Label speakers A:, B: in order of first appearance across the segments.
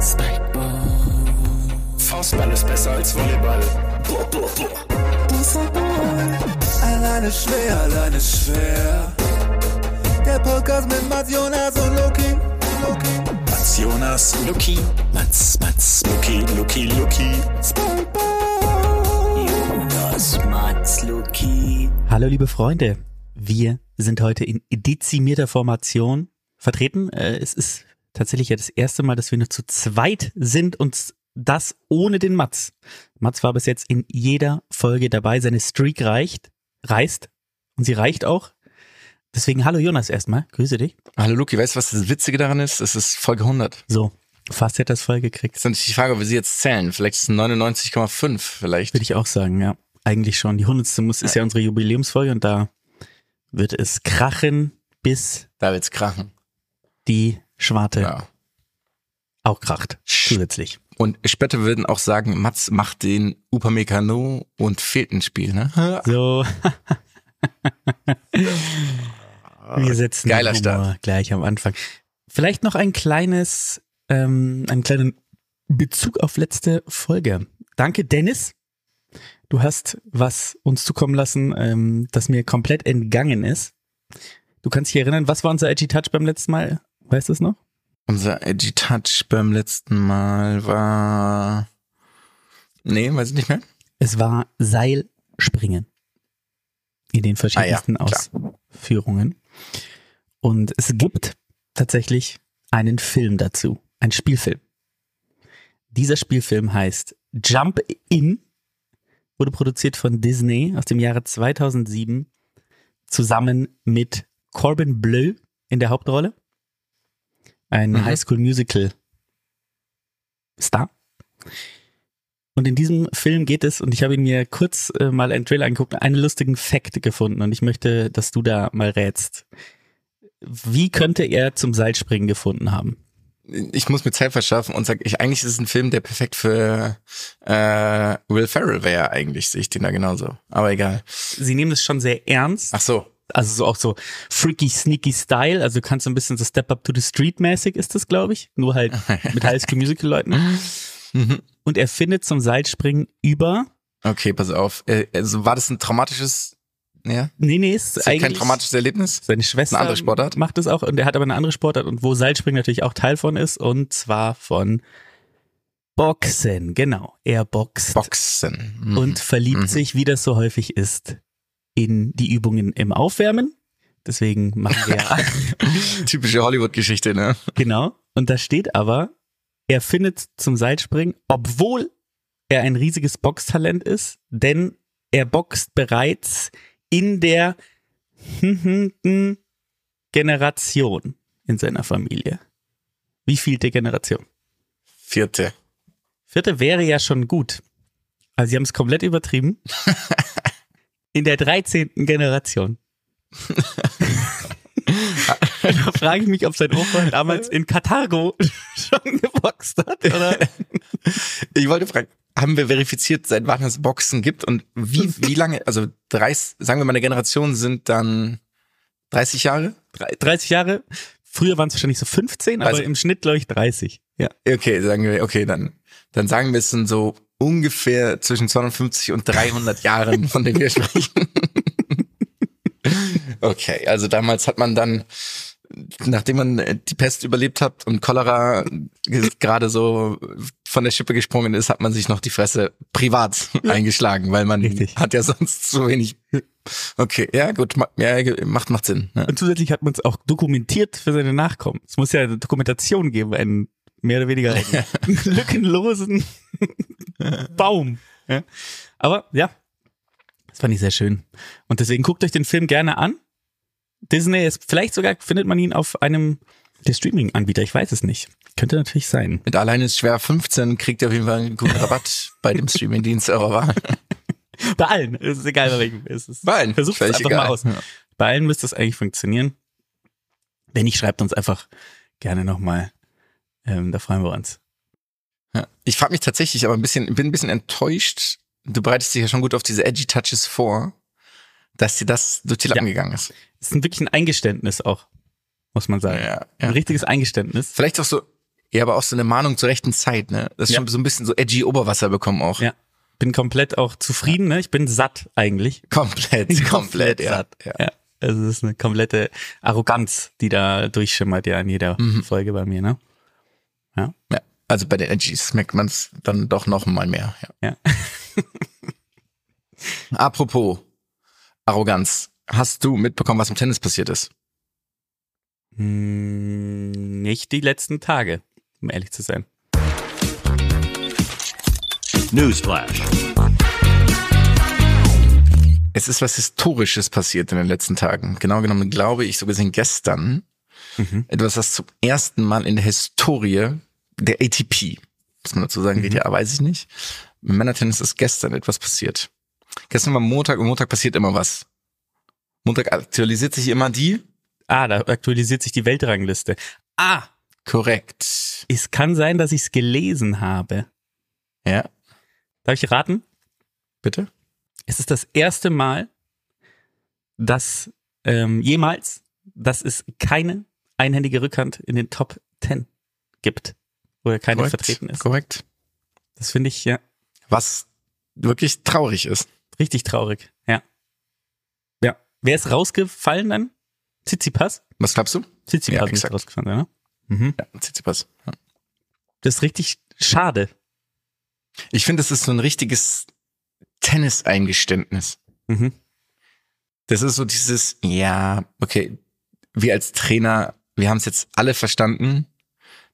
A: Spikeball. Faustball ist besser als Volleyball. Boah, boah, boah.
B: Alleine schwer, alleine schwer. Der Podcast mit Mats Jonas und Loki. Loki.
A: Mats Jonas, Luki. Mats, Mats, Luki, Luki, Luki.
B: Spikeball.
A: Jonas, Mats, Luki.
C: Hallo liebe Freunde, wir sind heute in dezimierter Formation vertreten. Äh, Es ist tatsächlich ja das erste Mal, dass wir nur zu zweit sind und das ohne den Mats. Mats war bis jetzt in jeder Folge dabei, seine Streak reicht, reißt und sie reicht auch. Deswegen hallo Jonas erstmal, grüße dich.
D: Hallo Luki, weißt du, was das Witzige daran ist? Es ist Folge 100.
C: So, fast hätte das voll gekriegt.
D: Ist natürlich die Frage, ob wir sie jetzt zählen. Vielleicht ist es 99,5 vielleicht.
C: Würde ich auch sagen, ja. Eigentlich schon. Die hundertste muss ist ja unsere Jubiläumsfolge und da wird es krachen, bis
D: Da wird's krachen.
C: die Schwarte
D: Ja.
C: auch kracht. Zusätzlich.
D: Und später würden auch sagen, Mats macht den Upamecano und fehlt ein Spiel, ne?
C: So. Wir setzen
D: Geiler Start.
C: gleich am Anfang. Vielleicht noch ein kleines, ähm, einen kleinen Bezug auf letzte Folge. Danke, Dennis. Du hast was uns zukommen lassen, ähm, das mir komplett entgangen ist. Du kannst dich erinnern, was war unser Edgy Touch beim letzten Mal? Weißt du es noch?
D: Unser Edgy Touch beim letzten Mal war... Nee, weiß ich nicht mehr.
C: Es war Seilspringen. In den verschiedensten
D: Ah ja.
C: Ausführungen. Und es gibt tatsächlich einen Film dazu. Ein Spielfilm. Dieser Spielfilm heißt Jump In, wurde produziert von Disney aus dem Jahre 2007 zusammen mit Corbin Bleu in der Hauptrolle. Ein
D: Mhm.
C: Highschool Musical Star. Und in diesem Film geht es, und ich habe ihn mir kurz äh, mal einen Trailer angeguckt, einen lustigen Fact gefunden und ich möchte, dass du da mal rätst. Wie könnte er zum Seilspringen gefunden haben?
D: Ich muss mir Zeit verschaffen und sag, ich, eigentlich ist es ein Film, der perfekt für äh, Will Ferrell wäre eigentlich, sehe ich den da genauso. Aber egal.
C: Sie nehmen es schon sehr ernst,
D: Ach so.
C: Also so auch so freaky, sneaky Style, also du kannst so ein bisschen so Step Up to the Street mäßig ist das, glaube ich, nur halt mit High School Musical Leuten.
D: Mhm.
C: Und er findet zum Seilspringen über,
D: Okay, pass auf. Äh, Also war das ein traumatisches, ja?
C: nee, nee, ist,
D: Ist
C: eigentlich
D: kein traumatisches Erlebnis?
C: Seine Schwester
D: Eine andere Sportart?
C: macht es auch und er hat aber eine andere Sportart und wo Seilspringen natürlich auch Teil von ist und zwar von Boxen, genau. Er boxt
D: Boxen. Mhm.
C: und verliebt
D: Mhm.
C: sich, wie das so häufig ist, in die Übungen im Aufwärmen. Deswegen machen wir ja,
D: Typische Hollywood-Geschichte, ne?
C: genau. Und da steht aber, er findet zum Seilspringen, obwohl er ein riesiges Boxtalent ist, denn er boxt bereits in der Generation in seiner Familie. Wie vielte Generation?
D: Vierte.
C: Vierte wäre ja schon gut. Also sie haben es komplett übertrieben. In der 13. Generation. da frage ich mich, ob sein Opa damals in Karthago schon geboxt hat, oder?
D: Ich wollte fragen, haben wir verifiziert, seit wann es Boxen gibt und wie, wie lange, also 30, sagen wir mal, eine Generation sind dann 30 Jahre?
C: 30 Jahre. Früher waren es wahrscheinlich so 15, aber
D: Also-
C: im Schnitt, glaube ich, 30. Ja.
D: Okay, sagen wir, okay, dann, dann sagen wir es sind so ungefähr zwischen 250 und 300 Jahren, von denen wir sprechen. okay, also damals hat man dann, nachdem man äh, die Pest überlebt hat und Cholera ge- gerade so von der Schippe gesprungen ist, hat man sich noch die Fresse privat eingeschlagen, weil man
C: Richtig.
D: hat ja sonst zu wenig. Okay, ja gut, ja, macht macht Sinn. Ja.
C: Und zusätzlich hat man es auch dokumentiert für seine Nachkommen. Es muss ja eine Dokumentation geben, einen mehr oder weniger lückenlosen Baum. Ja. Aber ja, das fand ich sehr schön. Und deswegen guckt euch den Film gerne an. Disney ist, vielleicht sogar findet man ihn auf einem der Streaming-Anbieter, ich weiß es nicht. Könnte natürlich sein.
D: Mit allein ist schwer 15 kriegt ihr auf jeden Fall einen guten Rabatt bei dem Streamingdienst eurer Wahl.
C: Bei allen, es ist egal bei welchem. Es ist,
D: Bei allen,
C: Versucht es einfach
D: egal.
C: mal aus.
D: Ja.
C: Bei allen müsste es eigentlich funktionieren. Wenn nicht, schreibt uns einfach gerne nochmal. Ähm, da freuen wir uns.
D: Ja. Ich frage mich tatsächlich aber ein bisschen, bin ein bisschen enttäuscht. Du bereitest dich ja schon gut auf diese edgy Touches vor, dass dir das durch die Lappen gegangen ist.
C: Es ist ein- wirklich ein Eingeständnis auch, muss man sagen.
D: Ja,
C: Ein
D: ja.
C: richtiges Eingeständnis.
D: Vielleicht auch so Ja, aber auch so eine Mahnung zur rechten Zeit, ne? Das ist
C: Ja.
D: schon so ein bisschen so edgy Oberwasser bekommen auch.
C: Ja. Bin komplett auch zufrieden, ne? Ich bin satt eigentlich.
D: Komplett, komplett, ja.
C: satt.
D: ja.
C: ja. Also es ist eine komplette Arroganz, die da durchschimmert ja in jeder
D: Mhm.
C: Folge bei mir, ne?
D: Ja. Also bei den Edgys merkt man es dann doch noch mal mehr. Ja.
C: Ja.
D: Apropos Arroganz. Hast du mitbekommen, was im Tennis passiert ist?
C: Hm, nicht die letzten Tage, um ehrlich zu sein.
A: Newsflash.
D: Es ist was Historisches passiert in den letzten Tagen. Genau genommen glaube ich, so gesehen gestern. Etwas, was zum ersten Mal in der Historie der ATP, muss man dazu sagen, WTA weiß ich nicht. Im Männertennis ist gestern etwas passiert. Gestern war Montag und Montag passiert immer was. Montag aktualisiert sich immer die.
C: Ah, da aktualisiert sich die Weltrangliste. Ah,
D: Korrekt.
C: es kann sein, dass ich es gelesen habe.
D: Ja,
C: Darf ich raten?
D: bitte?
C: Es ist das erste Mal, dass ähm, jemals, dass es keine einhändige Rückhand in den Top 10 gibt, wo er keine vertreten ist.
D: Korrekt.
C: Das finde ich ja
D: Was wirklich traurig ist.
C: richtig traurig. Ja. Ja. Wer ist rausgefallen dann? Tsitsipas?
D: Was glaubst du?
C: Tsitsipas
D: Ja,
C: ist rausgefallen, ne? Mhm.
D: Ja, Tsitsipas. Ja.
C: Das ist richtig schade.
D: Ich finde, es ist so ein richtiges Tennis-Eingeständnis.
C: Mhm.
D: Das ist so dieses, ja, okay, wir als Trainer, wir haben es jetzt alle verstanden,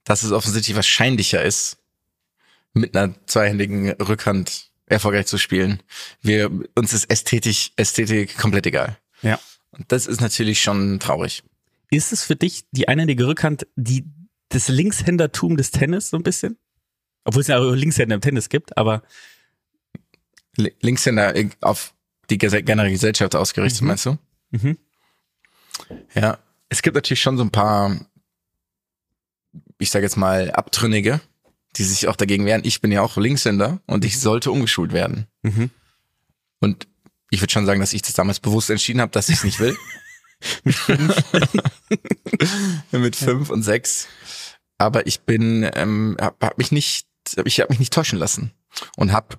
D: dass es offensichtlich wahrscheinlicher ist, mit einer zweihändigen Rückhand erfolgreich zu spielen. Wir, uns ist Ästhetik, Ästhetik komplett egal.
C: Ja.
D: Und das ist natürlich schon traurig.
C: Ist es für dich die einhändige Rückhand, die das Linkshändertum des Tennis so ein bisschen? Obwohl es ja auch Linkshänder im Tennis gibt, aber
D: Li- Linkshänder auf die generelle Gesellschaft ausgerichtet,
C: Mhm.
D: meinst du?
C: mhm.
D: Ja, es gibt natürlich schon so ein paar, ich sage jetzt mal, Abtrünnige, die sich auch dagegen wehren. Ich bin ja auch Linkshänder und ich sollte umgeschult werden.
C: Mhm.
D: Und ich würde schon sagen, dass ich das damals bewusst entschieden habe, dass ich es nicht will. Mit fünf und sechs. Aber ich bin, ähm, hab, hab mich nicht, ich habe mich nicht täuschen lassen und habe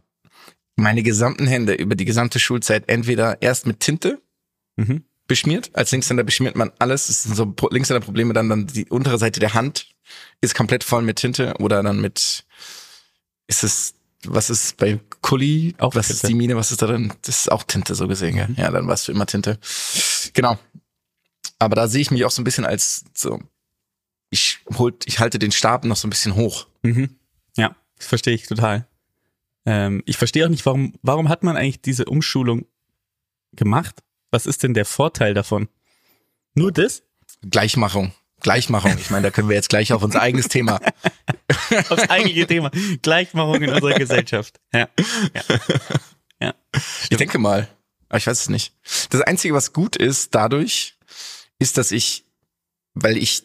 D: meine gesamten Hände über die gesamte Schulzeit entweder erst mit Tinte
C: Mhm.
D: beschmiert. Als Linkshänder beschmiert man alles. Es sind so Pro- Linkshänder-Probleme dann, dann die untere Seite der Hand ist komplett voll mit Tinte oder dann mit, ist es, was ist bei Kuli?
C: Auch
D: was
C: Tinte.
D: ist die Mine? Was ist da drin? Das ist auch Tinte so gesehen, gell? Ja, dann warst du immer Tinte. Genau. Aber da sehe ich mich auch so ein bisschen als so, ich holt, ich halte den Stab noch so ein bisschen hoch.
C: Mhm. Ja, das verstehe ich total. Ähm, ich verstehe auch nicht, warum, warum hat man eigentlich diese Umschulung gemacht? Was ist denn der Vorteil davon? Nur das?
D: Gleichmachung. Gleichmachung. Ich meine, da können wir jetzt gleich auf unser eigenes Thema.
C: Aufs eigentliche Thema. Gleichmachung in unserer Gesellschaft. Ja. Ja. ja.
D: Ich denke mal. Aber ich weiß es nicht. Das Einzige, was gut ist dadurch, ist, dass ich, weil ich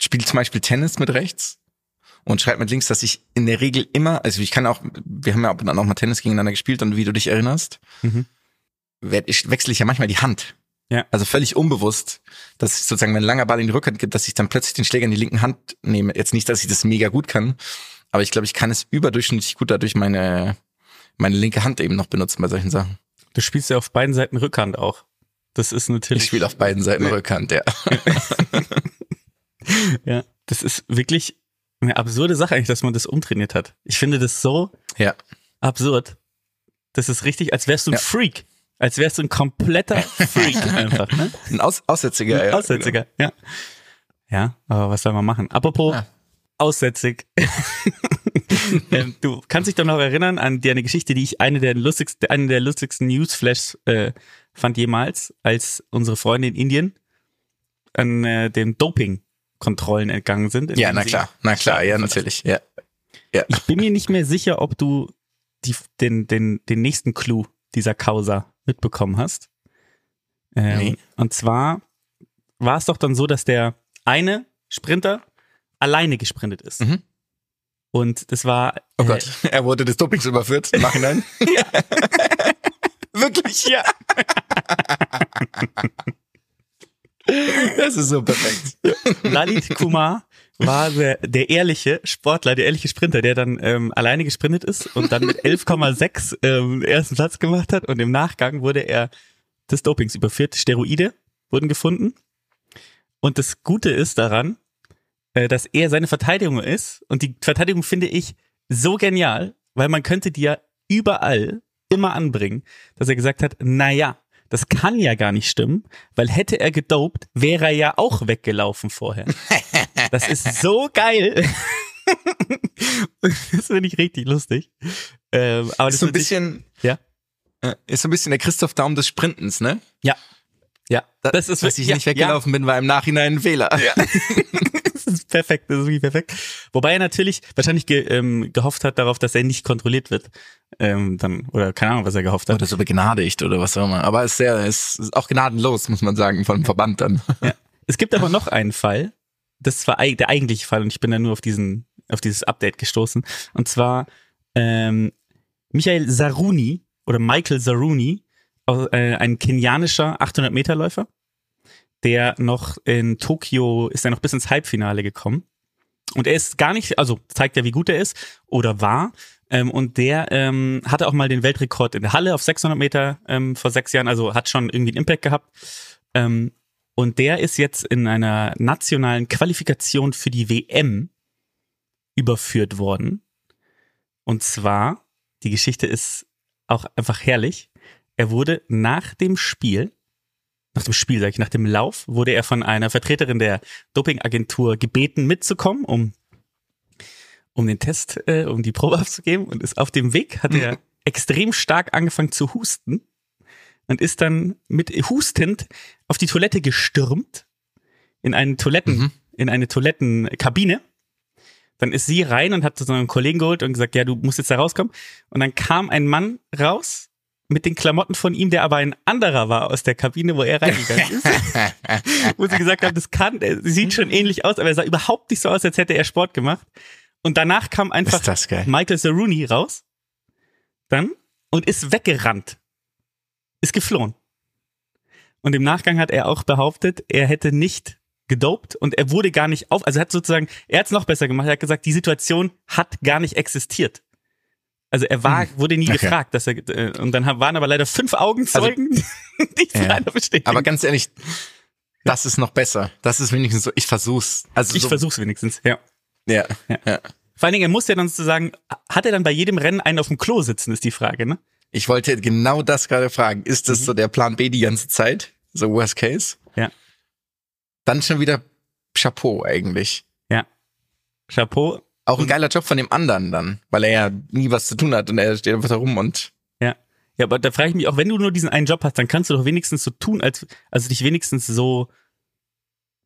D: spiele zum Beispiel Tennis mit rechts und schreibe mit links, dass ich in der Regel immer, also ich kann auch, wir haben ja ab und an auch mal Tennis gegeneinander gespielt und wie du dich erinnerst,
C: Mhm.
D: wechsle ich ja manchmal die Hand.
C: Ja.
D: Also völlig unbewusst, dass ich sozusagen, wenn ein langer Ball in die Rückhand gibt, dass ich dann plötzlich den Schläger in die linken Hand nehme. Jetzt nicht, dass ich das mega gut kann, aber ich glaube, ich kann es überdurchschnittlich gut dadurch meine, meine linke Hand eben noch benutzen bei solchen Sachen.
C: Du spielst ja auf beiden Seiten Rückhand auch. Das ist natürlich.
D: Ich spiele auf beiden Seiten Rückhand, ja.
C: Ja. Das ist wirklich eine absurde Sache eigentlich, dass man das umtrainiert hat. Ich finde das so
D: Ja.
C: absurd. Das ist richtig, als wärst du ein
D: Ja.
C: Freak. Als wärst du ein kompletter Freak einfach, ne?
D: Ein Aus Aussätziger, ja.
C: Aussätziger, ja. Ja, aber was soll man machen? Apropos
D: Ja.
C: aussätzig. ähm, du kannst dich doch noch erinnern an die eine Geschichte, die ich eine der lustigsten, eine der lustigsten Newsflash äh, fand jemals, als unsere Freunde in Indien an äh, den Doping-Kontrollen entgangen sind.
D: Ja, na klar, na klar, ja, natürlich, ja. Ja.
C: Ich bin mir nicht mehr sicher, ob du die, den, den, den nächsten Clou dieser Causa mitbekommen hast. Ähm,
D: Nee.
C: Und zwar war es doch dann so, dass der eine Sprinter alleine gesprintet ist.
D: Mhm.
C: Und das war.
D: Oh
C: äh,
D: Gott, er wurde des Dopings überführt im Nachhinein.
C: Wirklich, ja.
D: Das ist so perfekt.
C: Lalit Kumar war der, der ehrliche Sportler, der ehrliche Sprinter, der dann ähm, alleine gesprintet ist und dann mit 11,6 ähm, ersten Platz gemacht hat und im Nachgang wurde er des Dopings überführt. Steroide wurden gefunden. Und das Gute ist daran, äh, dass er seine Verteidigung ist und die Verteidigung finde ich so genial, weil man könnte die ja überall immer anbringen, dass er gesagt hat, na ja, das kann ja gar nicht stimmen, weil hätte er gedopt, wäre er ja auch weggelaufen vorher. Das ist so geil. das finde ich richtig lustig. Ähm, aber
D: Ist
C: das
D: so ein bisschen,
C: ja,
D: äh, ist so ein bisschen der Christoph Daum des Sprintens, ne?
C: ja, ja.
D: Da-
C: Das ist
D: Dass ich
C: ja,
D: nicht weggelaufen bin, war im Nachhinein ein Fehler.
C: Ja. das ist perfekt, das ist wirklich perfekt. Wobei er natürlich wahrscheinlich ge, ähm, gehofft hat darauf, dass er nicht kontrolliert wird. Ähm, dann, oder keine Ahnung, was er gehofft hat.
D: Oder so begnadigt oder was auch immer. Aber es ist sehr, es ist auch gnadenlos, muss man sagen, von dem Verband dann.
C: Es gibt aber noch einen Fall, das war der eigentliche Fall und ich bin da nur auf diesen, auf dieses Update gestoßen. Und zwar ähm, Michael Saruni oder Michael Saruni, äh, ein kenianischer 800 Meter Läufer, der noch in Tokio ist er noch bis ins Halbfinale gekommen. Und er ist gar nicht, also zeigt ja, wie gut er ist oder war. Ähm, und der ähm, hatte auch mal den Weltrekord in der Halle auf 600 Meter ähm, vor sechs Jahren, also hat schon irgendwie einen Impact gehabt. Ähm, und der ist jetzt in einer nationalen Qualifikation für die WM überführt worden. Und zwar, die Geschichte ist auch einfach herrlich. Er wurde nach dem Spiel, nach dem Spiel, sag ich, nach dem Lauf, wurde er von einer Vertreterin der Dopingagentur gebeten, mitzukommen, um, um den Test, äh, um die Probe abzugeben. Und ist auf dem Weg, hat er extrem stark angefangen zu husten und ist dann mit hustend auf die Toilette gestürmt in eine Toiletten
D: Mhm.
C: in eine Toilettenkabine. Dann ist sie rein und hat so einen Kollegen geholt und gesagt, ja, du musst jetzt da rauskommen. Und dann kam ein Mann raus mit den Klamotten von ihm, der aber ein anderer war aus der Kabine, wo er reingegangen ist. wo sie gesagt haben, das kann, er sieht schon ähnlich aus, aber er sah überhaupt nicht so aus, als hätte er Sport gemacht. Und danach kam einfach. Michael Zaruni raus, dann und ist weggerannt, ist geflohen. Und im Nachgang hat er auch behauptet, er hätte nicht gedopt und er wurde gar nicht auf, also er hat sozusagen, er hat es noch besser gemacht, er hat gesagt, die Situation hat gar nicht existiert. Also er war, wurde nie
D: Hm. Okay.
C: gefragt, dass er, äh, und dann waren aber leider fünf Augenzeugen, die es
D: Ja.
C: leider bestätigen.
D: Aber ganz ehrlich, das ist noch besser. Das ist wenigstens so, ich versuch's. Also
C: ich
D: so,
C: versuch's wenigstens, ja.
D: Ja,
C: Ja.
D: ja.
C: Vor allen Dingen, er muss ja dann sozusagen, hat er dann bei jedem Rennen einen auf dem Klo sitzen, ist die Frage, ne?
D: Ich wollte genau das gerade fragen. Ist das so der Plan B die ganze Zeit? So Worst Case?
C: Ja.
D: Dann schon wieder Chapeau eigentlich.
C: Ja. Chapeau.
D: Auch ein geiler Job von dem anderen dann, weil er ja nie was zu tun hat und er steht einfach da rum und
C: Ja. Ja, aber da frage ich mich auch, wenn du nur diesen einen Job hast, dann kannst du doch wenigstens so tun, als, also dich wenigstens so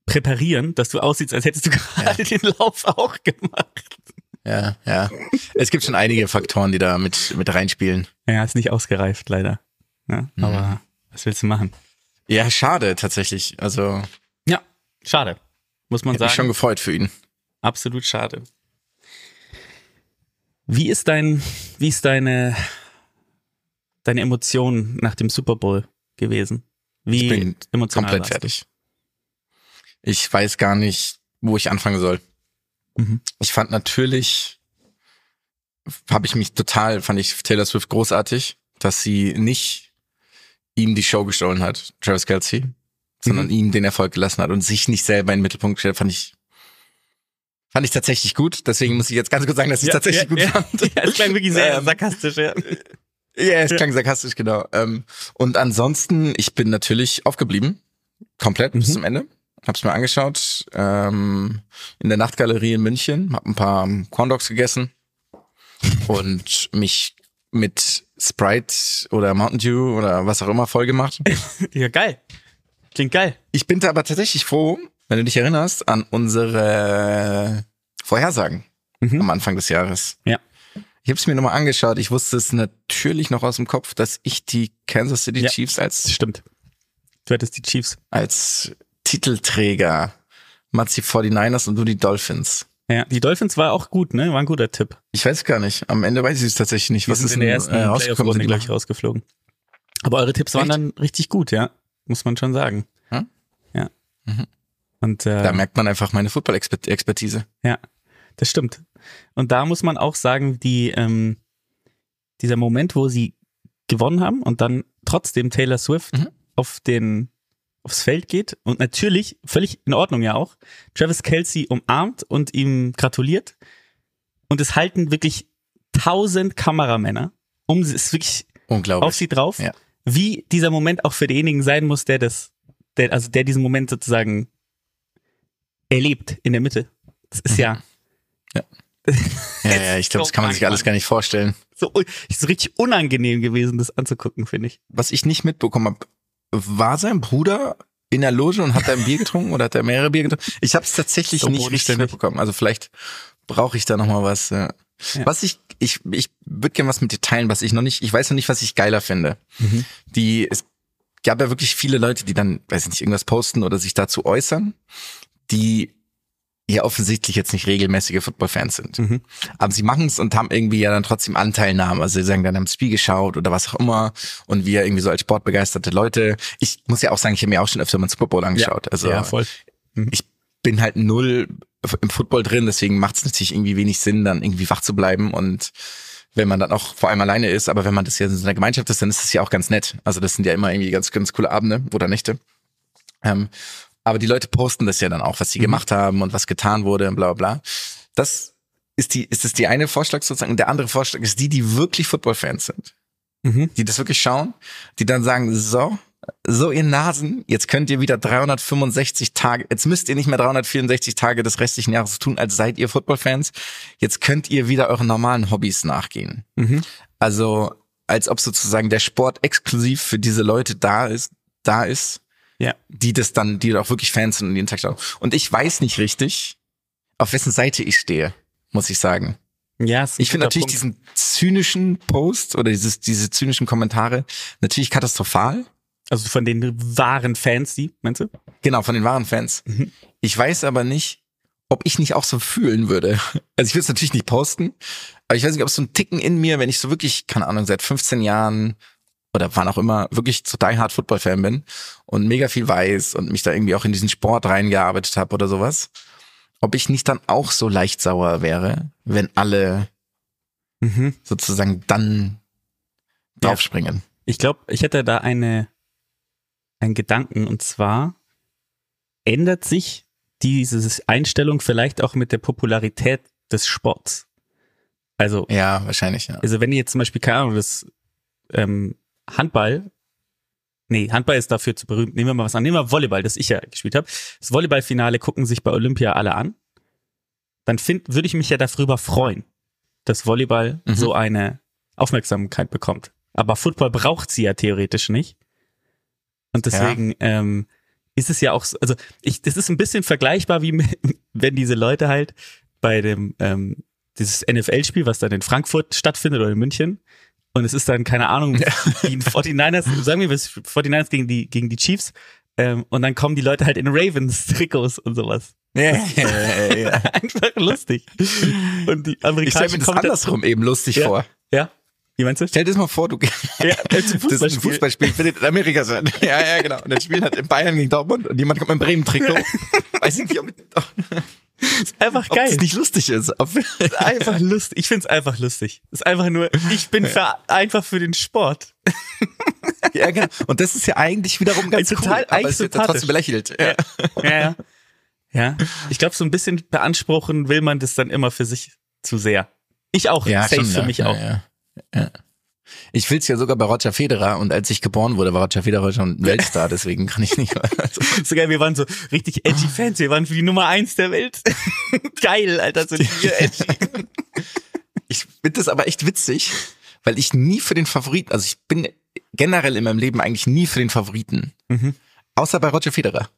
C: präparieren, dass du aussiehst, als hättest du gerade den Lauf auch gemacht.
D: Ja, ja. es gibt schon einige Faktoren, die da mit, mit reinspielen.
C: Ja, ist nicht ausgereift, leider. Ja,
D: Mhm.
C: aber was willst du machen?
D: Ja, schade tatsächlich. Also,
C: Ja, schade. Muss man
D: hätte mich schon
C: sagen.
D: gefreut für ihn.
C: Absolut schade. Wie ist dein, wie ist deine, deine Emotion nach dem Super Bowl gewesen? Wie
D: Ich bin
C: emotional
D: komplett fertig. Ich weiß gar nicht, wo ich anfangen soll.
C: Mhm.
D: Ich fand natürlich, habe ich mich total, fand ich Taylor Swift großartig, dass sie nicht ihm die Show gestohlen hat, Travis Kelsey, sondern
C: Mhm.
D: ihm den Erfolg gelassen hat und sich nicht selber in den Mittelpunkt gestellt, fand ich, fand ich tatsächlich gut. Deswegen muss ich jetzt ganz kurz sagen, dass ich es tatsächlich
C: ja,
D: gut
C: ja,
D: fand.
C: Ja, es klang wirklich sehr
D: Ähm,
C: sarkastisch, ja.
D: Ja, es klang sarkastisch, genau. Ähm, und ansonsten, ich bin natürlich aufgeblieben. Komplett bis
C: Mhm.
D: zum Ende. Hab's mir angeschaut. Ähm, in der Nachtgalerie in München. Hab ein paar Corn Dogs gegessen. Und mich mit Sprite oder Mountain Dew oder was auch immer voll gemacht.
C: Ja, geil. Klingt geil.
D: Ich bin da aber tatsächlich froh, wenn du dich erinnerst, an unsere Vorhersagen
C: Mhm.
D: am Anfang des Jahres.
C: Ja.
D: Ich habe es mir nochmal angeschaut. Ich wusste es natürlich noch aus dem Kopf, dass ich die Kansas City
C: Ja.
D: Chiefs als,
C: stimmt. Du hättest die Chiefs.
D: als Titelträger, Matzi 49ers und du die Dolphins.
C: Ja, die Dolphins war auch gut, ne? War ein guter Tipp.
D: Ich weiß gar nicht. Am Ende weiß ich es tatsächlich nicht.
C: Die
D: Was
C: sind
D: ist
C: in der
D: denn,
C: ersten
D: äh?
C: Playoff-Runde gleich rausgeflogen. Aber eure Tipps waren
D: Echt?
C: dann richtig gut, ja. Muss man schon sagen.
D: Ja?
C: Ja.
D: Mhm.
C: Und äh,
D: Da merkt man einfach meine Football-Expertise.
C: Ja, das stimmt. Und da muss man auch sagen, die, ähm, dieser Moment, wo sie gewonnen haben und dann trotzdem Taylor Swift
D: Mhm.
C: auf den, aufs Feld geht und natürlich völlig in Ordnung ja auch, Travis Kelsey umarmt und ihm gratuliert und es halten wirklich tausend Kameramänner um, es ist wirklich auf sie drauf,
D: Ja.
C: wie dieser Moment auch für denjenigen sein muss, der das, der, also der diesen Moment sozusagen erlebt in der Mitte. Das ist ja
D: Ja, ja, ich glaube, das kann man sich alles gar nicht vorstellen.
C: so, ist so richtig unangenehm gewesen, das anzugucken, finde ich.
D: Was ich nicht mitbekommen habe, war sein Bruder in der Loge und hat er ein Bier getrunken oder hat er mehrere Bier getrunken? Ich habe es tatsächlich
C: So
D: nicht richtig mitbekommen. Also vielleicht brauche ich da noch mal was. Ja.
C: Ja.
D: Was ich, ich, ich würde gerne was mit dir teilen, was ich noch nicht, ich weiß noch nicht, was ich geiler finde.
C: Mhm.
D: Die, es gab ja wirklich viele Leute, die dann, weiß ich nicht, irgendwas posten oder sich dazu äußern, die ja offensichtlich jetzt nicht regelmäßige Football-Fans sind.
C: Mhm.
D: Aber sie machen es und haben irgendwie ja dann trotzdem Anteilnahme. Also sie sagen dann, haben das Spiel geschaut oder was auch immer. Und wir irgendwie so als sportbegeisterte Leute. Ich muss ja auch sagen, ich habe mir auch schon öfter mal einen Super Bowl angeschaut. Also
C: ja, voll.
D: ich bin halt null im Football drin, deswegen macht es natürlich irgendwie wenig Sinn, dann irgendwie wach zu bleiben und wenn man dann auch vor allem alleine ist, aber wenn man das ja in so einer Gemeinschaft ist, dann ist es ja auch ganz nett. Also das sind ja immer irgendwie ganz, ganz coole Abende oder Nächte. Ähm, aber die Leute posten das ja dann auch, was sie gemacht haben und was getan wurde und bla bla bla. Das ist die, ist das die eine Vorschlag sozusagen. Und der andere Vorschlag ist die, die wirklich Football-Fans sind.
C: Mhm.
D: Die das wirklich schauen, die dann sagen, so, so ihr Nasen, jetzt könnt ihr wieder 365 Tage, jetzt müsst ihr nicht mehr 364 Tage des restlichen Jahres tun, als seid ihr Football-Fans. Jetzt könnt ihr wieder euren normalen Hobbys nachgehen.
C: Mhm.
D: Also, als ob sozusagen der Sport exklusiv für diese Leute da ist, da ist,
C: Ja.
D: die das dann, die auch wirklich Fans sind und jeden Tag schauen. Und ich weiß nicht richtig, auf wessen Seite ich stehe, muss ich sagen.
C: Ja,
D: Ich finde natürlich
C: Punkt.
D: diesen zynischen Post oder dieses, diese zynischen Kommentare natürlich katastrophal.
C: Also von den wahren Fans, die, meinst du?
D: Genau, von den wahren Fans.
C: Mhm.
D: Ich weiß aber nicht, ob ich nicht auch so fühlen würde. Also ich will es natürlich nicht posten, aber ich weiß nicht, ob es so ein Ticken in mir, wenn ich so wirklich, keine Ahnung, seit 15 Jahren oder wann auch immer wirklich so die Hard Football Fan bin und mega viel weiß und mich da irgendwie auch in diesen Sport reingearbeitet habe oder sowas, ob ich nicht dann auch so leicht sauer wäre, wenn alle
C: Mhm.
D: sozusagen dann
C: Ja.
D: draufspringen.
C: Ich glaube, ich hätte da eine, einen Gedanken und zwar ändert sich diese Einstellung vielleicht auch mit der Popularität des Sports. Also,
D: Ja, wahrscheinlich, ja.
C: also wenn ihr jetzt zum Beispiel, keine Ahnung, das ähm, Handball, nee, Handball ist dafür zu berühmt, nehmen wir mal was an, nehmen wir Volleyball, das ich ja gespielt habe. Das Volleyballfinale gucken sich bei Olympia alle an. Dann find, würde ich mich ja darüber freuen, dass Volleyball
D: Mhm.
C: so eine Aufmerksamkeit bekommt. Aber Football braucht sie ja theoretisch nicht. Und deswegen ähm, ist es ja auch, so, also ich, das ist ein bisschen vergleichbar wie mit- wenn diese Leute halt bei dem ähm, dieses NFL-Spiel, was dann in Frankfurt stattfindet oder in München, und es ist dann keine Ahnung, die 49ers, sagen wir, ist 49ers gegen die gegen die Chiefs, ähm, und dann kommen die Leute halt in Ravens-Trikots und sowas.
D: Ja, ja, ja.
C: Einfach lustig. Und die
D: Ich stelle mir das andersrum eben lustig
C: Ja.
D: vor.
C: Ja, wie meinst du?
D: Stell dir das mal vor, du
C: Ja,
D: das ist ein
C: Fußballspiel.
D: Findet in Amerika statt. Ja, ja, genau. Und das Spiel hat in Bayern gegen Dortmund und jemand kommt mit einem Bremen-Trikot. Weiß ich nicht, ob, ob
C: Einfach
D: das
C: geil.
D: nicht lustig ist. Ob,
C: ist einfach lustig. Ich find's einfach lustig. Ist einfach nur, ich bin für, einfach für den Sport.
D: ja, genau. Und das ist ja eigentlich wiederum ganz
C: Total-
D: cool. Aber es wird ja trotzdem belächelt. Ja.
C: Ja, ja. Ja. Ich glaube, so ein bisschen beanspruchen will man das dann immer für sich zu sehr. Ich auch. Safe
D: schon,
C: für
D: ja.
C: mich
D: ja,
C: auch.
D: Ja, ja. Ich will's ja sogar bei Roger Federer und als ich geboren wurde, war Roger Federer schon ein Weltstar, deswegen kann ich nicht. Also,
C: So geil, wir waren so richtig edgy Fans. Wir waren für die Nummer eins der Welt. geil, Alter, sind wir edgy.
D: ich finde das aber echt witzig, weil ich nie für den Favoriten, also ich bin generell in meinem Leben eigentlich nie für den Favoriten.
C: Mhm.
D: Außer bei Roger Federer.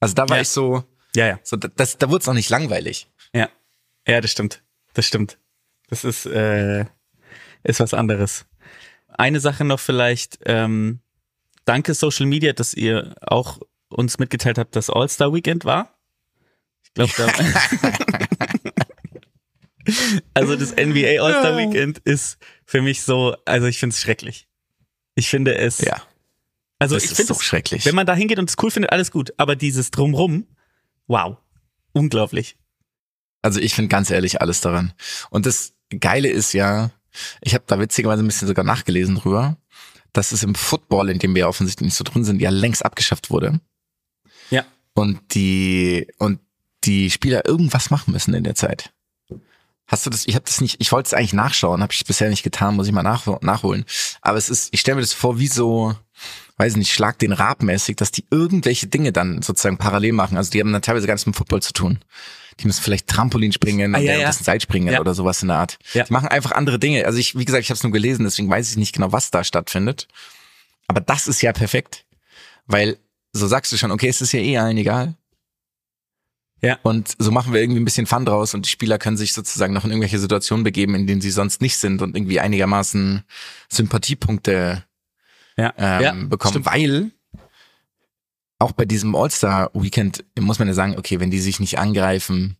D: Also da war
C: Ja.
D: ich so,
C: Ja, ja.
D: so das, da wurde es auch nicht langweilig.
C: Ja. Ja, das stimmt. Das stimmt. Das ist, äh, ist was anderes. Eine Sache noch vielleicht, ähm, danke Social Media, dass ihr auch uns mitgeteilt habt, dass All-Star Weekend war. Ich glaube, da. also das NBA All-Star Weekend ist für mich so, also ich finde es schrecklich. Ich finde es.
D: Ja.
C: Also
D: das
C: ich
D: ist
C: finde
D: doch
C: es
D: schrecklich.
C: wenn man da hingeht und es cool findet, alles gut. Aber dieses Drumrum Wow. Unglaublich.
D: Also ich finde ganz ehrlich alles daran. Und das Geile ist ja, ich habe da witzigerweise ein bisschen sogar nachgelesen drüber, dass es im Football, in dem wir offensichtlich nicht so drin sind, ja längst abgeschafft wurde.
C: Ja.
D: Und die und die Spieler irgendwas machen müssen in der Zeit. Hast du das? Ich habe das nicht. Ich wollte es eigentlich nachschauen, habe ich bisher nicht getan. Muss ich mal nach, nachholen. Aber es ist. Ich stelle mir das vor, wie so, weiß nicht, Schlag den Rab mäßig, dass die irgendwelche Dinge dann sozusagen parallel machen. Also die haben dann teilweise ganz mit Football zu tun. Die müssen vielleicht Trampolin springen
C: Ah, ja,
D: ja,
C: ja.
D: Seil springen
C: Ja.
D: oder sowas in der Art.
C: Ja.
D: Die machen einfach andere Dinge. Also ich, wie gesagt, ich habe es nur gelesen, deswegen weiß ich nicht genau, was da stattfindet. Aber das ist ja perfekt, weil so sagst du schon, okay, es ist ja eh allen egal.
C: Ja.
D: Und so machen wir irgendwie ein bisschen Fun draus und die Spieler können sich sozusagen noch in irgendwelche Situationen begeben, in denen sie sonst nicht sind und irgendwie einigermaßen Sympathiepunkte
C: Ja.
D: ähm,
C: ja,
D: bekommen,
C: stimmt.
D: weil auch bei diesem All-Star-Weekend muss man ja sagen, okay, wenn die sich nicht angreifen,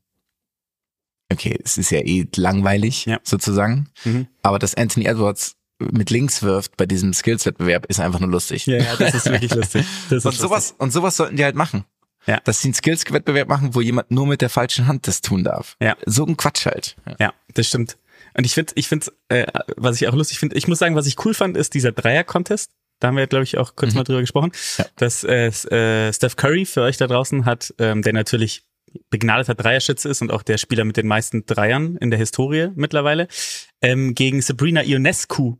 D: okay, es ist ja eh langweilig,
C: Ja.
D: sozusagen.
C: Mhm.
D: Aber dass Anthony Edwards mit links wirft bei diesem Skills-Wettbewerb ist einfach nur lustig.
C: Ja, ja, das ist wirklich lustig. Das
D: Und
C: ist
D: sowas, und sowas sollten die halt machen.
C: Ja.
D: Dass sie einen Skills-Wettbewerb machen, wo jemand nur mit der falschen Hand das tun darf.
C: Ja.
D: So ein Quatsch halt. Ja.
C: Ja, das stimmt. Und ich finde, ich finde, äh, was ich auch lustig finde, ich muss sagen, was ich cool fand, ist dieser Dreier-Contest. Da haben wir, glaube ich, auch kurz mal drüber gesprochen.
D: Ja.
C: Dass äh, äh, Steph Curry für euch da draußen hat, ähm, der natürlich begnadeter Dreierschütze ist und auch der Spieler mit den meisten Dreiern in der Historie mittlerweile, ähm, gegen Sabrina Ionescu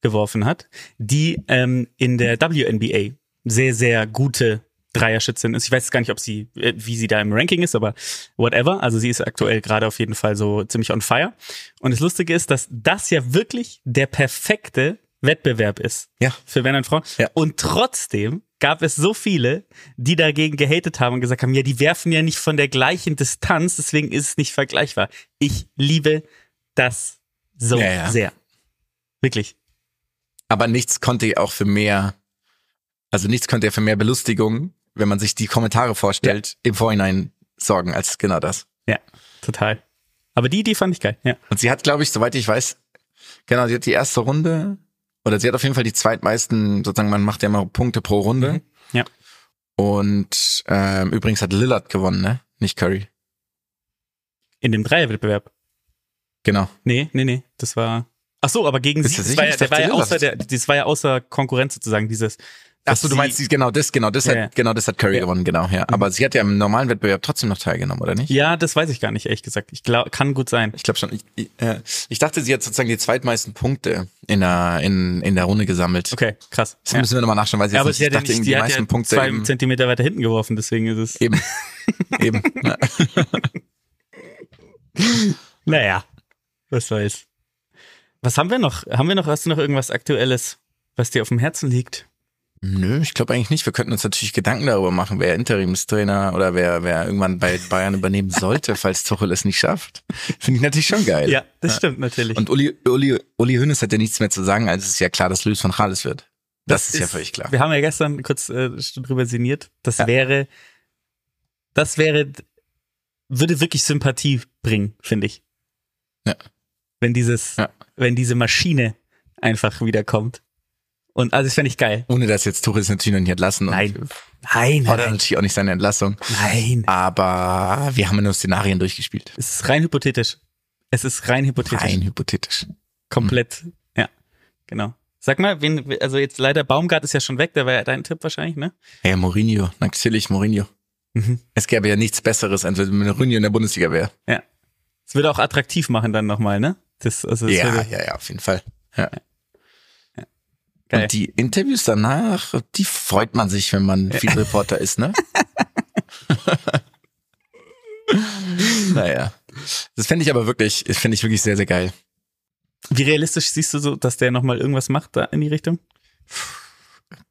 C: geworfen hat, die ähm, in der WNBA sehr, sehr gute Dreierschützin ist. Ich weiß gar nicht, ob sie, äh, wie sie da im Ranking ist, aber whatever. Also sie ist aktuell gerade auf jeden Fall so ziemlich on fire. Und das Lustige ist, dass das ja wirklich der perfekte Wettbewerb ist
D: Ja.
C: für Männer und Frauen.
D: Ja.
C: Und trotzdem gab es so viele, die dagegen gehatet haben und gesagt haben, ja, die werfen ja nicht von der gleichen Distanz, deswegen ist es nicht vergleichbar. Ich liebe das so
D: Ja, ja.
C: sehr. Wirklich.
D: Aber nichts konnte auch für mehr, also nichts könnte ja für mehr Belustigung, wenn man sich die Kommentare vorstellt, im Vorhinein sorgen als genau das.
C: Ja, total. Aber die, die fand ich geil, ja.
D: Und sie hat, glaube ich, soweit ich weiß, genau, sie hat die erste Runde, oder sie hat auf jeden Fall die zweitmeisten, sozusagen, man macht ja immer Punkte pro Runde.
C: Mhm. Ja.
D: Und ähm, übrigens hat Lillard gewonnen, ne? Nicht Curry.
C: In dem Dreierwettbewerb.
D: Genau.
C: Nee, nee, nee, das war. Ach so, aber gegen
D: Bist
C: sie, das war ja, der war ja außer der, das war ja außer Konkurrenz sozusagen, dieses.
D: Ach
C: dass
D: so, du meinst, genau das, genau das
C: Ja,
D: hat,
C: ja.
D: genau das hat Curry
C: Ja. Mhm.
D: gewonnen, genau, ja. Aber sie hat ja im normalen Wettbewerb trotzdem noch teilgenommen, oder nicht?
C: Ja, das weiß ich gar nicht, ehrlich gesagt. Ich glaube, kann gut sein.
D: Ich glaube schon. Ich, ich, äh, ich dachte, sie hat sozusagen die zweitmeisten Punkte in der, in, in der Runde gesammelt.
C: Okay, krass.
D: Das müssen wir nochmal nachschauen, weil sie
C: Ja, aber
D: nicht,
C: sie
D: ich dachte,
C: nicht, die
D: die meisten Punkte
C: zwei
D: eben,
C: Zentimeter weiter hinten geworfen, deswegen ist es.
D: eben, eben. Ja.
C: Naja, was soll's. Was haben wir noch? Haben wir noch, hast du noch irgendwas Aktuelles, was dir auf dem Herzen liegt?
D: Nö, ich glaube eigentlich nicht. Wir könnten uns natürlich Gedanken darüber machen, wer Interimstrainer oder wer, wer irgendwann bei Bayern übernehmen sollte, falls Tuchel es nicht schafft. Finde ich natürlich schon geil.
C: Ja, das stimmt natürlich.
D: Und Uli, Uli, Uli Hoeneß hat ja nichts mehr zu sagen, also es ist ja klar, dass Luis von Gaal es wird. Das, ist, ja völlig klar.
C: Wir haben ja gestern kurz äh, drüber sinniert. Das wäre, das wäre, würde wirklich Sympathie bringen, finde ich.
D: Ja.
C: Wenn dieses,
D: Ja.
C: wenn diese Maschine einfach wiederkommt. Und also das fände ich geil.
D: Ohne dass jetzt Tuchel es natürlich noch nicht entlassen.
C: Nein.
D: Und
C: Nein, nein,
D: natürlich auch nicht seine Entlassung.
C: nein.
D: Aber wir haben ja nur Szenarien durchgespielt.
C: Es ist rein hypothetisch. Es ist rein hypothetisch.
D: Rein hypothetisch.
C: Komplett. Ja, genau. Sag mal, wen, also jetzt leider Baumgart ist ja schon weg, der war ja dein Tipp wahrscheinlich, ne?
D: Ja, Mourinho, natürlich Mourinho.
C: Mhm.
D: Es gäbe ja nichts Besseres, als wenn Mourinho in der Bundesliga wäre.
C: Ja. Es würde auch attraktiv machen dann nochmal, ne? Das, also das
D: Ja,
C: würde,
D: ja, ja, auf jeden Fall. Ja.
C: Geil.
D: Und die Interviews danach, die freut man sich, wenn man viel Reporter ist, ne? naja. Das fände ich aber wirklich, das fände ich wirklich sehr, sehr geil.
C: Wie realistisch siehst du so, dass der nochmal irgendwas macht da in die Richtung?